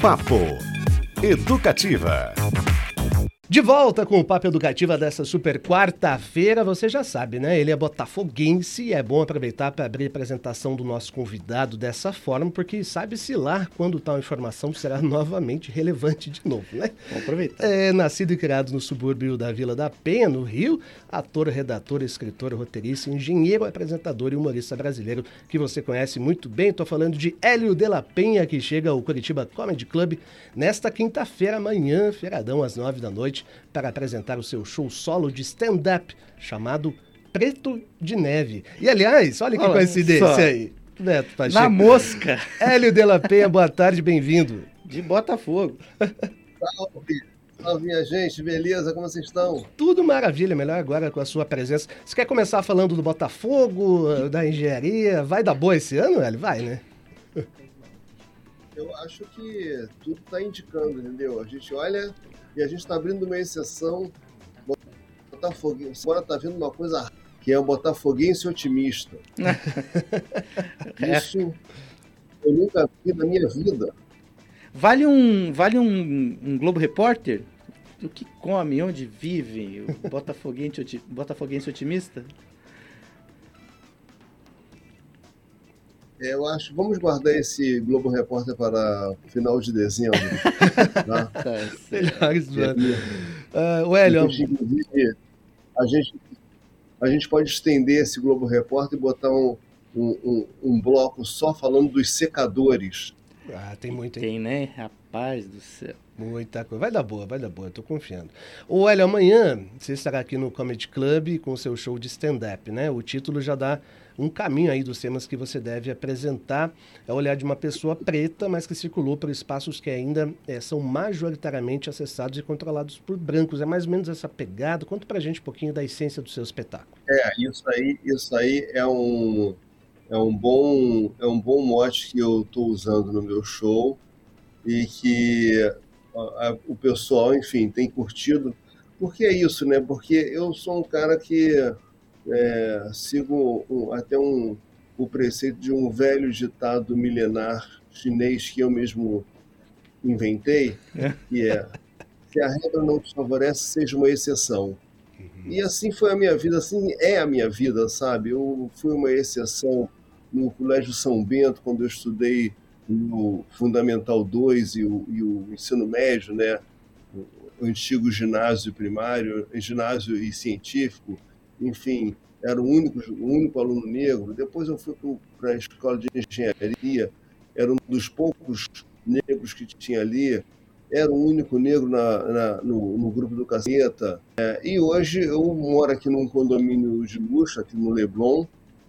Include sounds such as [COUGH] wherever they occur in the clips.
Papo Educativa. De volta com o Papo Educativa dessa super quarta-feira, você já sabe, né? Ele é botafoguense e é bom aproveitar para abrir a apresentação do nosso convidado dessa forma, porque sabe-se lá quando tal informação será [LAUGHS] novamente relevante de novo, né? Vamos aproveitar. É, nascido e criado no subúrbio da Vila da Penha, no Rio, ator, redator, escritor, roteirista, engenheiro, apresentador e humorista brasileiro que você conhece muito bem. Estou falando de Hélio de la Penha, que chega ao Curitiba Comedy Club nesta quinta-feira, amanhã, feiradão, às nove da noite para apresentar o seu show solo de stand-up chamado Preto de Neve. E aliás, olha que Olha coincidência só. aí. Neto Pacheco. Na mosca Hélio de la Penha, boa tarde, bem-vindo. de Botafogo. Salve, salve minha gente, beleza? Como vocês estão? Tudo maravilha, melhor agora com a sua presença. Você quer começar falando do Botafogo, da engenharia? Vai dar boa esse ano, Hélio? Vai, né? Eu acho que tudo está indicando, entendeu? A gente olha e a gente está abrindo uma exceção. Botafoguense. Agora está vindo uma coisa que é o Botafoguense otimista. [LAUGHS] É. Isso eu nunca vi na minha vida. Vale um, vale um, um Globo Repórter? O que come, onde vive o Botafoguense, Botafoguense otimista? Eu acho. Vamos guardar esse Globo Repórter para o final de dezembro. [LAUGHS] tá? Tá. Melhores do Que ano. aí Ah, o Hélio, A gente, inclusive, a gente, a gente pode estender esse Globo Repórter e botar um, um, um, um bloco só falando dos secadores. ah, tem muito, hein? Tem, né? Rapaz do céu. Muita coisa. Vai dar boa, vai dar boa, eu tô confiando. O Hélio, amanhã você estará aqui no Comedy Club com o seu show de stand-up, né? O título já dá um caminho aí dos temas que você deve apresentar. É olhar de uma pessoa preta, mas que circulou por espaços que ainda eh, são majoritariamente acessados e controlados por brancos. É mais ou menos essa pegada. Conta pra gente um pouquinho da essência do seu espetáculo. É, isso aí, isso aí é um, é um bom é um bom mote que eu estou usando no meu show e que a- a- o pessoal, enfim, tem curtido. Porque é isso, né? Porque eu sou um cara que é, sigo um- até um, o preceito de um velho ditado milenar chinês que eu mesmo inventei, que é se a regra não te favorece, seja uma exceção. E assim foi a minha vida, assim é a minha vida, sabe? Eu fui uma exceção no Colégio São Bento, quando eu estudei no Fundamental 2 e o, e o ensino médio, né? O antigo ginásio primário, ginásio e científico, enfim, era o único, o único aluno negro. Depois eu fui para a escola de engenharia, era um dos poucos negros que tinha ali, era o único negro na, na- no, no grupo do Caceta. É, e hoje eu moro aqui num condomínio de luxo, aqui no Leblon,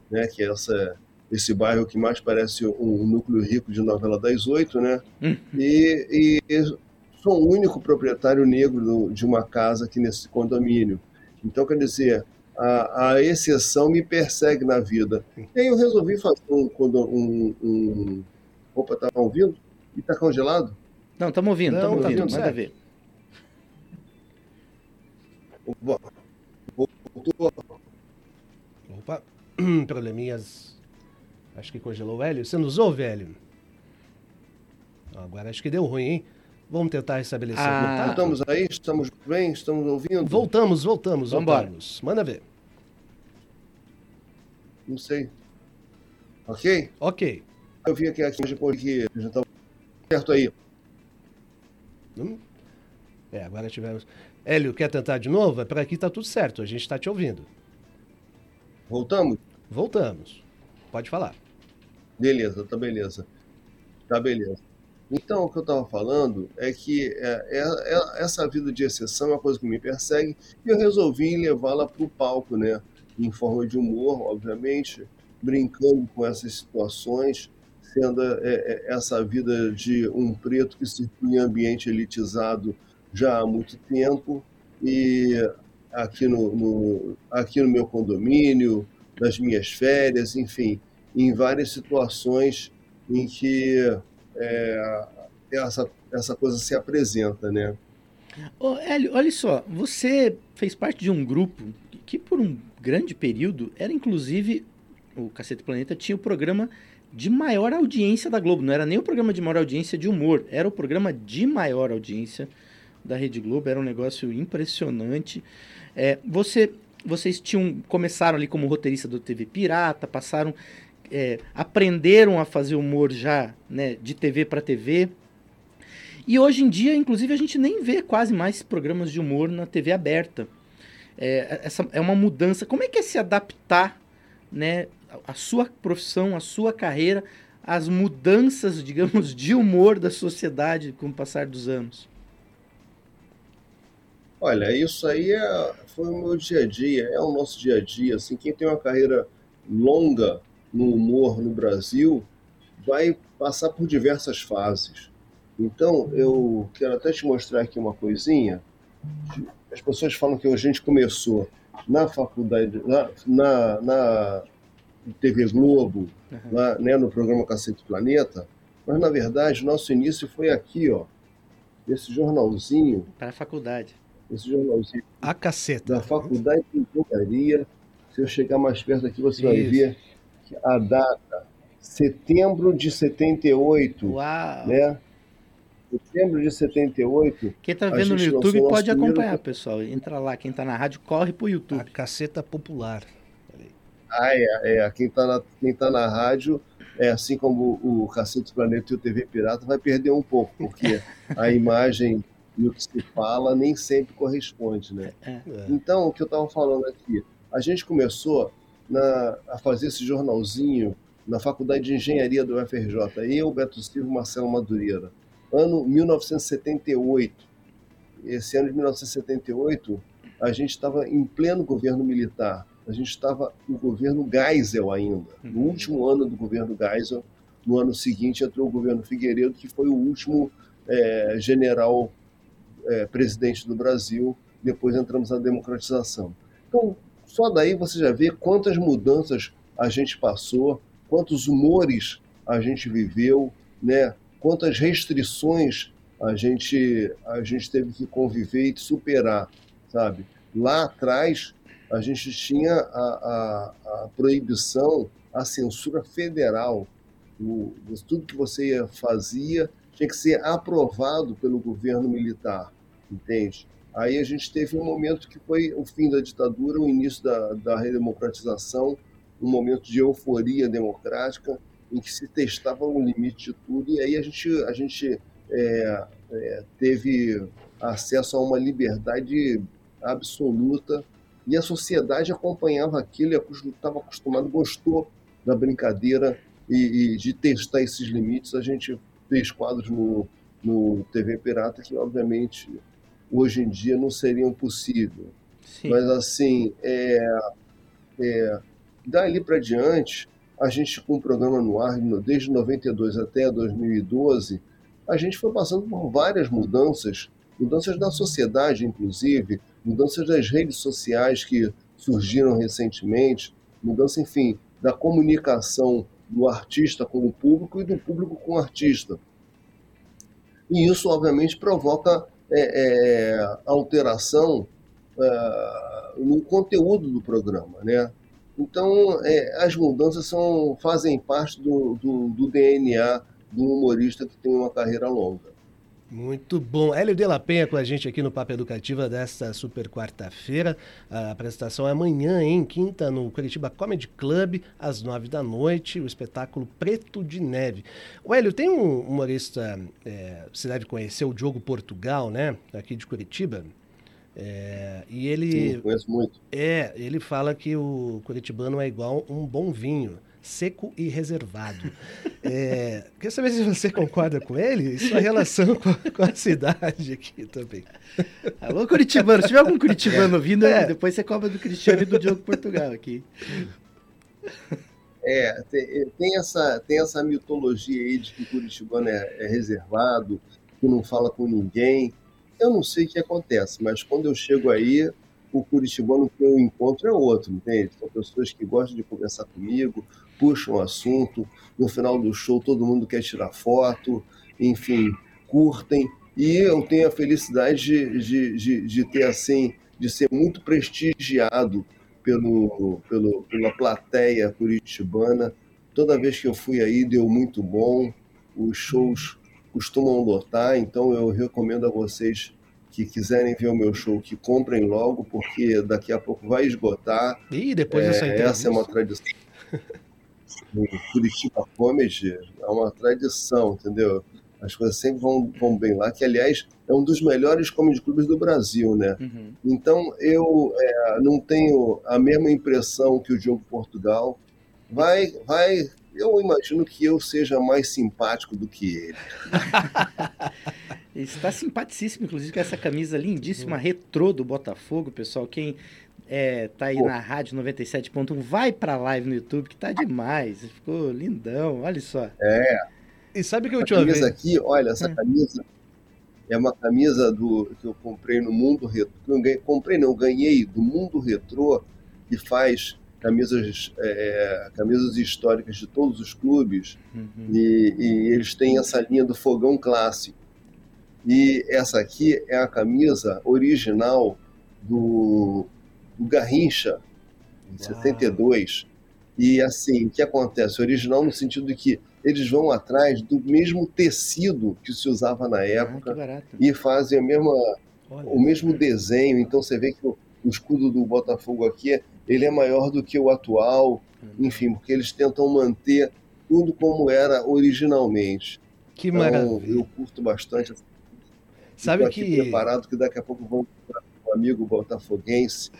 né, que é essa, esse bairro que mais parece um núcleo rico de novela das oito, né? Hum. E, e sou o único proprietário negro de uma casa aqui nesse condomínio. Então, quer dizer, a, a exceção me persegue na vida. E aí eu resolvi fazer um... condo- um, um... Opa, tá ouvindo? E tá congelado? Não, estamos ouvindo, Não, estamos tá ouvindo. tudo Manda ver. Voltou? Opa, [CLEARS THROAT] probleminhas. Acho que congelou o Hélio. Você nos ouve, Hélio? Agora acho que deu ruim, hein? Vamos tentar restabelecer Ah. Estamos aí? Estamos bem? Estamos ouvindo? Voltamos, voltamos, Vambora. voltamos. Manda ver. Não sei. Ok? Ok. Eu vim aqui, aqui depois que já está certo aí. Hum? É, agora tivemos. Hélio, quer tentar de novo? É Por aqui tá tudo certo, a gente está te ouvindo. Voltamos? Voltamos. Pode falar. Beleza, tá beleza. Tá beleza. Então, o que eu estava falando é que é, é- é- essa vida de exceção é uma coisa que me persegue e eu resolvi levá-la para o palco, né? Em forma de humor, obviamente, brincando com essas situações, sendo é, é, essa vida de um preto que circula em ambiente elitizado já há muito tempo e aqui no, no- aqui no meu condomínio, nas minhas férias, enfim, em várias situações em que é, essa, essa coisa se apresenta, né? Ô, Hélio, olha só, você fez parte de um grupo que por um grande período era inclusive o Cacete Planeta tinha o programa de maior audiência da Globo. Não era nem o programa de maior audiência de humor, era o programa de maior audiência da Rede Globo. Era um negócio impressionante. É, você, vocês tinham começaram ali como roteirista do TV Pirata, passaram, é, aprenderam a fazer humor já, né, de TV para TV. E hoje em dia, inclusive, a gente nem vê quase mais programas de humor na TV aberta. É, essa é uma mudança. Como é que é se adaptar, né, a sua profissão, a sua carreira, as mudanças, [LAUGHS] digamos, de humor da sociedade com o passar dos anos? Olha, isso aí é, foi o meu dia a dia, é o nosso dia a dia. Assim, quem tem uma carreira longa no humor no Brasil vai passar por diversas fases. Então, eu quero até te mostrar aqui uma coisinha. As pessoas falam que a gente começou na faculdade, na, na, na TV Globo, uhum. lá, né, no programa Cacete Planeta, mas na verdade nosso início foi aqui, ó, esse jornalzinho. Para a faculdade. Esse jornalzinho. A caceta. Da faculdade de engenharia. Se eu chegar mais perto aqui, você Isso. vai ver a data, setembro de 78. Uau! Né? Setembro de 78. Quem está vendo no YouTube pode acompanhar, primeiro... pessoal. Entra lá, quem está na rádio, corre para o YouTube. A caceta popular. Ah, é, é. Quem está na, quem tá na rádio, é assim como o Cacete Planeta e o TV Pirata, vai perder um pouco, porque a [LAUGHS] imagem e o que se fala nem sempre corresponde, né? É. é. Então, o que eu estava falando aqui, a gente começou na, a fazer esse jornalzinho na Faculdade de Engenharia do UFRJ, eu, Beto Silva e Marcelo Madureira, ano 1978. Esse ano de 1978, a gente estava em pleno governo militar a gente estava no governo Geisel ainda, no uhum. último ano do governo Geisel. No ano seguinte entrou o governo Figueiredo, que foi o último é, general é, presidente do Brasil. Depois entramos na democratização. Então, só daí você já vê quantas mudanças a gente passou, quantos humores a gente viveu, né? quantas restrições a gente, a gente teve que conviver e superar, sabe? Lá atrás, a gente tinha a, a, a proibição, a censura federal. O, tudo que você fazia tinha que ser aprovado pelo governo militar, entende? Aí a gente teve um momento que foi o fim da ditadura, o início da, da redemocratização, um momento de euforia democrática, em que se testava o limite de tudo, e aí a gente, a gente é, é, teve acesso a uma liberdade absoluta e a sociedade acompanhava aquilo, estava acostumado, gostou da brincadeira e, e, de testar esses limites. A gente fez quadros no, no TV Pirata que, obviamente, hoje em dia não seriam possíveis. Mas, assim, é, é, dali para diante, a gente, com o programa no ar, desde 92 até 2012, a gente foi passando por várias mudanças, mudanças da sociedade, inclusive, mudanças das redes sociais que surgiram recentemente, mudança, enfim, da comunicação do artista com o público e do público com o artista. E isso, obviamente, provoca é, é, alteração é, no conteúdo do programa, né? Então, é, as mudanças são, fazem parte do, do, do DNA do humorista que tem uma carreira longa. Muito bom. Hélio de La Penha com a gente aqui no Papo Educativa desta super quarta-feira. A apresentação é amanhã, em quinta, no Curitiba Comedy Club, às nove da noite, o espetáculo Preto de Neve. O Hélio, tem um humorista, é, você deve conhecer, o Diogo Portugal, né? Aqui de Curitiba. É, e ele. Sim, conheço muito. É, ele fala que o curitibano é igual um bom vinho seco e reservado. É, queria saber se você concorda com ele e sua relação com, com a cidade aqui também. Alô, Curitibano. Se tiver algum Curitibano ouvindo, é. depois você cobra do Cristiano e do Diogo Portugal aqui. É, tem, tem, essa, tem essa mitologia aí de que o Curitibano é, é reservado, que não fala com ninguém. Eu não sei o que acontece, mas quando eu chego aí, o curitibano que eu encontro é outro, entende? São pessoas que gostam de conversar comigo, puxam o assunto, no final do show todo mundo quer tirar foto, enfim, curtem. E eu tenho a felicidade de, de, de, de ter assim, de ser muito prestigiado pelo, pelo, pela plateia curitibana. toda vez que eu fui aí deu muito bom. Os shows costumam lotar, então eu recomendo a vocês que quiserem ver o meu show que comprem logo, porque daqui a pouco vai esgotar. E depois É, essa é uma tradição. O Curitiba Comedy é uma tradição, entendeu? As coisas sempre vão, vão bem lá, que aliás é um dos melhores comedy clubes do Brasil, né? Uhum. Então eu é, não tenho a mesma impressão que o Diogo Portugal. Vai, vai. Eu imagino que eu seja mais simpático do que ele. [LAUGHS] Está simpaticíssimo, inclusive, com essa camisa lindíssima, retrô do Botafogo, pessoal. Quem é, tá aí Pô. na rádio 97.1, vai pra live no YouTube, que tá demais. Ficou lindão, olha só. E sabe que a A última camisa vez. aqui, olha, essa Hum. camisa é uma camisa do que eu comprei no Mundo Retrô. eu comprei não, eu ganhei do Mundo Retrô, que faz camisas, é, camisas históricas de todos os clubes. Uhum. E, e eles têm essa linha do fogão clássico. E essa aqui é a camisa original do, do Garrincha, em Uau. 72. E assim, o que acontece? Original no sentido de que eles vão atrás do mesmo tecido que se usava na Ah, época barato. e fazem a mesma, Olha, o mesmo desenho. Então você vê que o, o escudo do Botafogo aqui ele é maior do que o atual, enfim, porque eles tentam manter tudo como era originalmente. que Então, maravilha. eu curto bastante. Sabe Estou que. preparado que daqui a pouco vamos para um amigo botafoguense,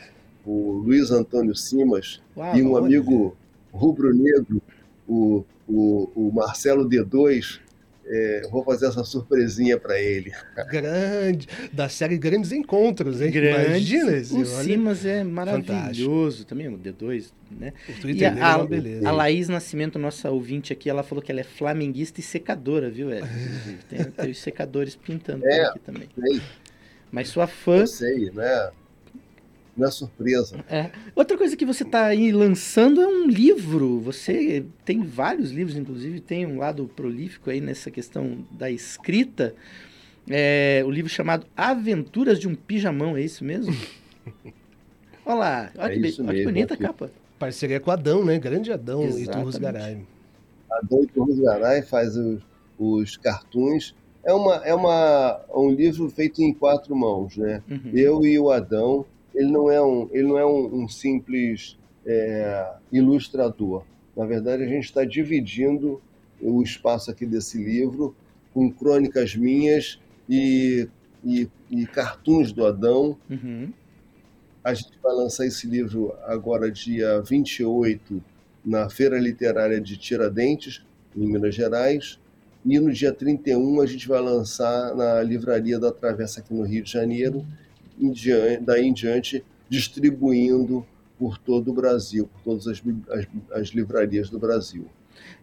o Luiz Antônio Simas, Uau, e um amigo rubro-negro, o, o, o Marcelo D2. É, vou fazer essa surpresinha para ele. Grande. Da série Grandes Encontros, hein? grande. Imagina esse. O olha, Simas é maravilhoso também, o D2, né? o E é a, uma beleza. a Laís Nascimento, nossa ouvinte aqui, ela falou que ela é flamenguista e secadora, viu, Ed? Inclusive, [LAUGHS] Tem, tem os secadores pintando É. aqui também. Sei, Mas sua fã eu sei, né? Não é surpresa. É. Outra coisa que você está aí lançando é um livro. Você tem vários livros, inclusive tem um lado prolífico aí nessa questão da escrita. É, o livro chamado Aventuras de um Pijamão, é isso mesmo? [LAUGHS] Olha lá, olha, É que, olha que mesmo, bonita a capa. Parceria com Adão, né? Grande Adão e. Turros Garay. A Doito Garay faz os, os cartoons. É, uma, é uma, um livro feito em quatro mãos, né? Uhum. Eu e o Adão, ele não é um, ele não é um, um simples é, ilustrador. Na verdade, a gente está dividindo o espaço aqui desse livro com crônicas minhas e, e, e cartoons do Adão. Uhum. A gente vai lançar esse livro agora, dia 28, na Feira Literária de Tiradentes, em Minas Gerais. E no dia 31 a gente vai lançar na Livraria da Travessa, aqui no Rio de Janeiro. Em diante, daí em diante, distribuindo por todo o Brasil, por todas as, as, as livrarias do Brasil.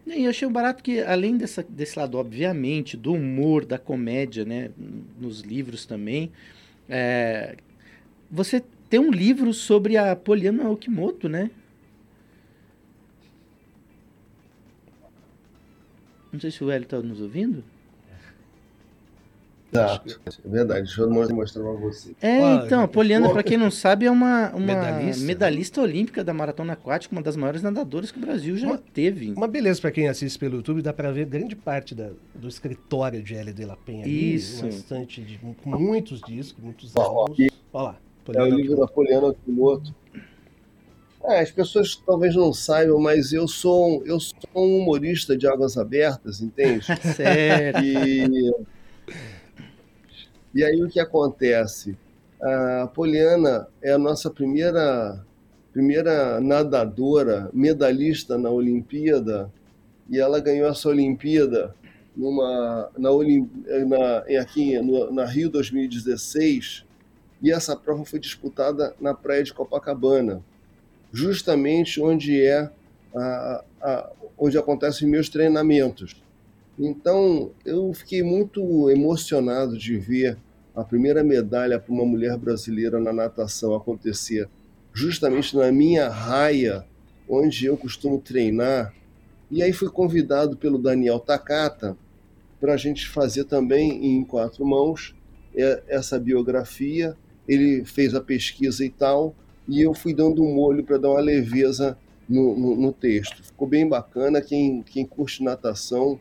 E eu achei barato que, além dessa, desse lado, obviamente, do humor, da comédia, né, nos livros também, é, você tem um livro sobre a Poliana Okimoto, né? Não sei se o Hélio está nos ouvindo. Exato. É verdade. Deixa eu mostrar para você. É, Olha, então, a Poliana, para quem não sabe, é uma, uma medalhista. Medalhista. olímpica da maratona aquática, uma das maiores nadadoras que o Brasil já Uma- teve. Uma beleza para quem assiste pelo YouTube, dá para ver grande parte da- do escritório de L. de la Penha ali. Isso. Bastante de, muitos discos, muitos álbuns. Olha lá. É o Poliana livro da Poliana Okimoto. É, as pessoas talvez não saibam, mas eu sou, um- eu sou um humorista de águas abertas, entende? [LAUGHS] Sério. E, e aí o que acontece? A Poliana é a nossa primeira, primeira nadadora medalhista na Olimpíada e ela ganhou essa Olimpíada numa, na, na, em- aqui no, na Rio 2016 e essa prova foi disputada na praia de Copacabana, justamente onde é a, a, onde acontecem meus treinamentos. Então, eu fiquei muito emocionado de ver a primeira medalha para uma mulher brasileira na natação acontecer justamente na minha raia, onde eu costumo treinar. E aí fui convidado pelo Daniel Takata para a gente fazer também em quatro mãos é, essa biografia. Ele fez a pesquisa e tal, e eu fui dando um molho para dar uma leveza no, no, no, texto. Ficou bem bacana. Quem, quem curte natação,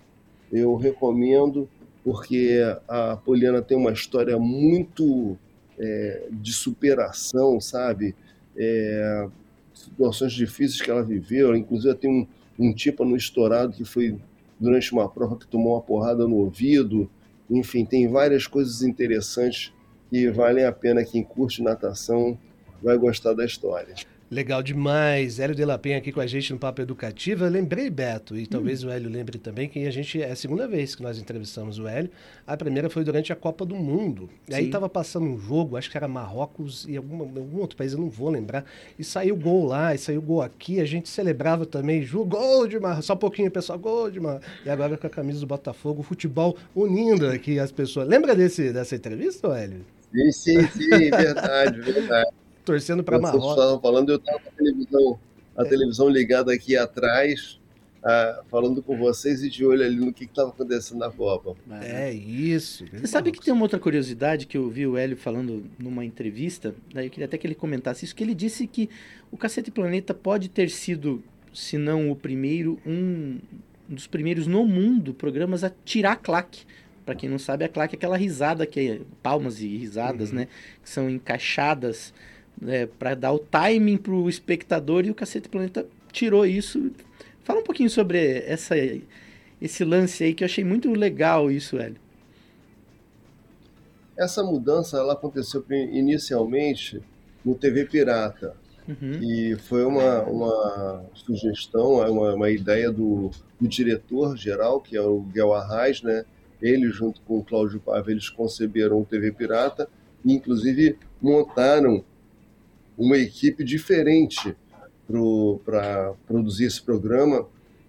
eu recomendo, porque a Poliana tem uma história muito é, de superação, sabe? É, situações difíceis que ela viveu. Inclusive, tem um, um tipo no estourado que foi durante uma prova que tomou uma porrada no ouvido. Enfim, tem várias coisas interessantes que valem a pena quem curte natação vai gostar da história. Legal demais. Hélio de la Penha aqui com a gente no Papo Educativo. Eu lembrei, Beto, e talvez hum. o Hélio lembre também, que a gente é a segunda vez que nós entrevistamos o Hélio. A primeira foi durante a Copa do Mundo. E aí estava passando um jogo, acho que era Marrocos e algum, algum outro país, eu não vou lembrar. E saiu gol lá, e saiu gol aqui. A gente celebrava também, Ju, gol de Marrocos. Só um pouquinho, pessoal, gol de Marrocos. E agora com a camisa do Botafogo, futebol unindo aqui as pessoas. Lembra desse, dessa entrevista, Hélio? Sim, sim, sim, verdade, verdade torcendo para Marrocos. Vocês estavam falando, eu estava com a televisão, a é. televisão ligada aqui atrás, ah, falando com vocês e de olho ali no que estava acontecendo na Copa. É isso. Você sabe que tem uma outra curiosidade que eu vi o Hélio falando numa entrevista, daí eu queria até que ele comentasse isso, que ele disse que o Cacete Planeta pode ter sido, se não o primeiro, um, um dos primeiros no mundo programas a tirar claque. Para quem não sabe, a claque é aquela risada que é palmas e risadas, uhum. né, que são encaixadas é, para dar o timing para o espectador e o Cacete Planeta tirou isso. Fala um pouquinho sobre essa, esse lance aí que eu achei muito legal isso, Hélio. Essa mudança ela aconteceu inicialmente no TV Pirata. Uhum. E foi uma, uma sugestão, é uma, uma ideia do, do diretor-geral, que é o Guel Arraes, né? Ele, junto com o Cláudio Paiva, eles conceberam o TV Pirata e, inclusive, montaram uma equipe diferente para produzir esse programa,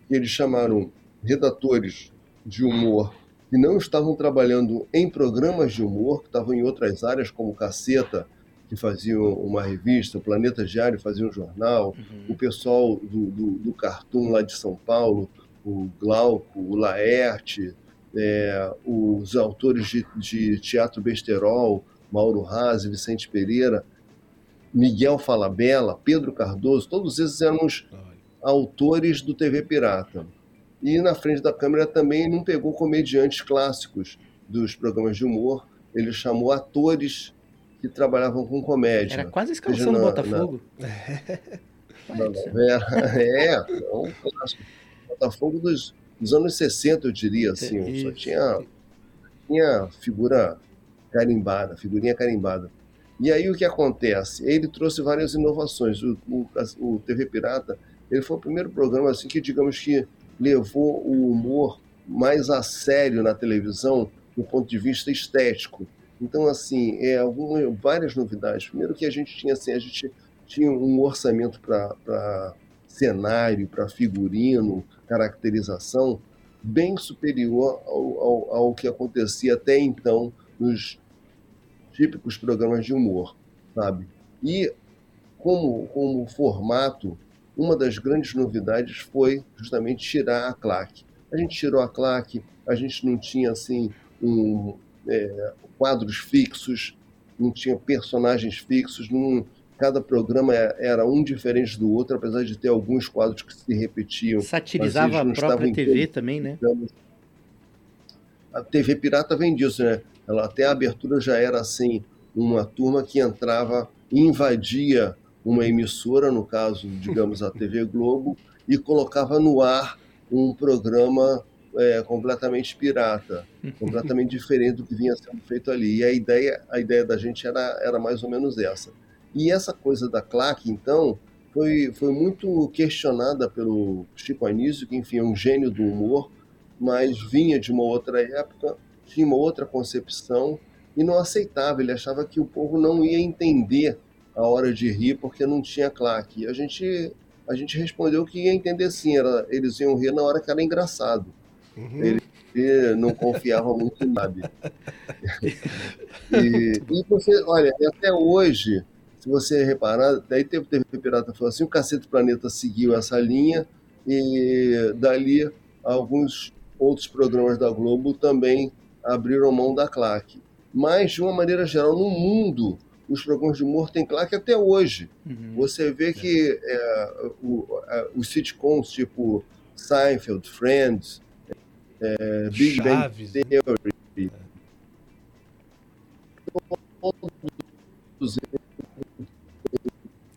que eles chamaram redatores de humor que não estavam trabalhando em programas de humor, que estavam em outras áreas, como Caceta, que fazia uma revista, o Planeta Diário fazia um jornal, uhum. o pessoal do, do, do Cartoon lá de São Paulo, o Glauco, o Laerte, é, os autores de, de teatro besterol, Mauro Haas, Vicente Pereira, Miguel Falabella, Pedro Cardoso, todos esses eram os autores do TV Pirata. E na frente da câmera também não pegou comediantes clássicos dos programas de humor, ele chamou atores que trabalhavam com comédia. Era quase a escalação do Botafogo. Na, na novela, é, um clássico. Botafogo dos, dos, anos 60, eu diria, assim, é só tinha, tinha figura carimbada, figurinha carimbada. E aí o que acontece? Ele trouxe várias inovações. O, o, o, TV Pirata ele foi o primeiro programa assim que, digamos que, levou o humor mais a sério na televisão do ponto de vista estético. Então, assim, é algumas, várias novidades. Primeiro que a gente tinha assim, a gente tinha um orçamento para cenário, para figurino, caracterização, bem superior ao, ao, ao que acontecia até então nos típicos programas de humor, sabe? E como, como formato, uma das grandes novidades foi justamente tirar a claque. A gente tirou a claque, a gente não tinha assim um, é, quadros fixos, não tinha personagens fixos, não, cada programa era um diferente do outro, apesar de ter alguns quadros que se repetiam. Satirizava a própria TV também, né? A TV Pirata vem disso, né? Ela, até a abertura já era assim, uma turma que entrava, invadia uma emissora, no caso, digamos, a TV Globo, e colocava no ar um programa é, completamente pirata, completamente diferente do que vinha sendo feito ali. E a ideia, a ideia da gente era, era mais ou menos essa. E essa coisa da claque, então, foi, foi muito questionada pelo Chico Anísio, que, enfim, é um gênio do humor, mas vinha de uma outra época tinha uma outra concepção e não aceitava. Ele achava que o povo não ia entender a hora de rir porque não tinha claque. A gente, a gente respondeu que ia entender sim, era, eles iam rir na hora que era engraçado. Uhum. Ele, ele, não confiava muito em nada. e, e você, olha, até hoje, se você reparar, daí teve TV Pirata falou assim, o Cacete Planeta seguiu essa linha e dali alguns outros programas da Globo também abriram mão da claque. Mas, de uma maneira geral, no mundo, os programas de humor têm claque até hoje. Uhum. Você vê que é, o, a, os sitcoms tipo Seinfeld, Friends, é, Big Chaves, Bang né? Theory, todos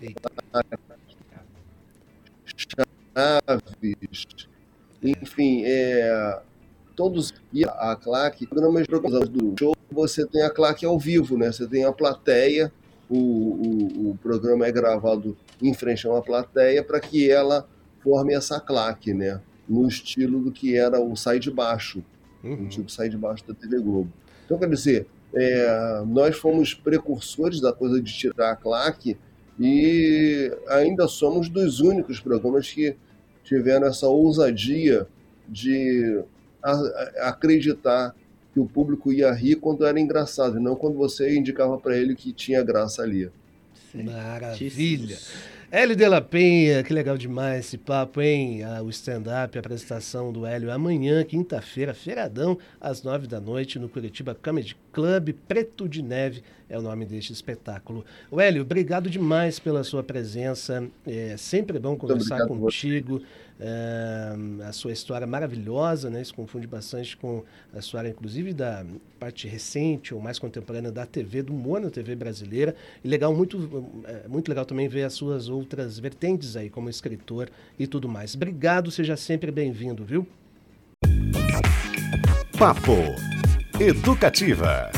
Eita. Chaves, enfim, é, todos e a claque, programas programas do show, você tem a claque ao vivo, né? Você tem a plateia, o, o, o programa é gravado em frente a uma plateia para que ela forme essa claque, né? No estilo do que era o Sai de Baixo, o Uhum. tipo Sai de Baixo da TV Globo. Então, quer dizer, é, nós fomos precursores da coisa de tirar a claque e ainda somos dos únicos programas que tiveram essa ousadia de a- a- acreditar que o público ia rir quando era engraçado, e não quando você indicava para ele que tinha graça ali. Maravilha. Hélio de la Penha, que legal demais esse papo, hein? Ah, o stand-up, a apresentação do Hélio amanhã, quinta-feira, feiradão, às nove da noite, no Curitiba Comedy Club. Preto de Neve é o nome deste espetáculo. O Hélio, obrigado demais pela sua presença. É sempre bom conversar contigo. É, a sua história maravilhosa, né? Se confunde bastante com a história, inclusive, da parte recente ou mais contemporânea da TV, do humor na TV brasileira. E legal, muito, é, muito legal também ver as suas outras vertentes aí, como escritor e tudo mais. Obrigado, seja sempre bem-vindo, viu? Papo Educativa.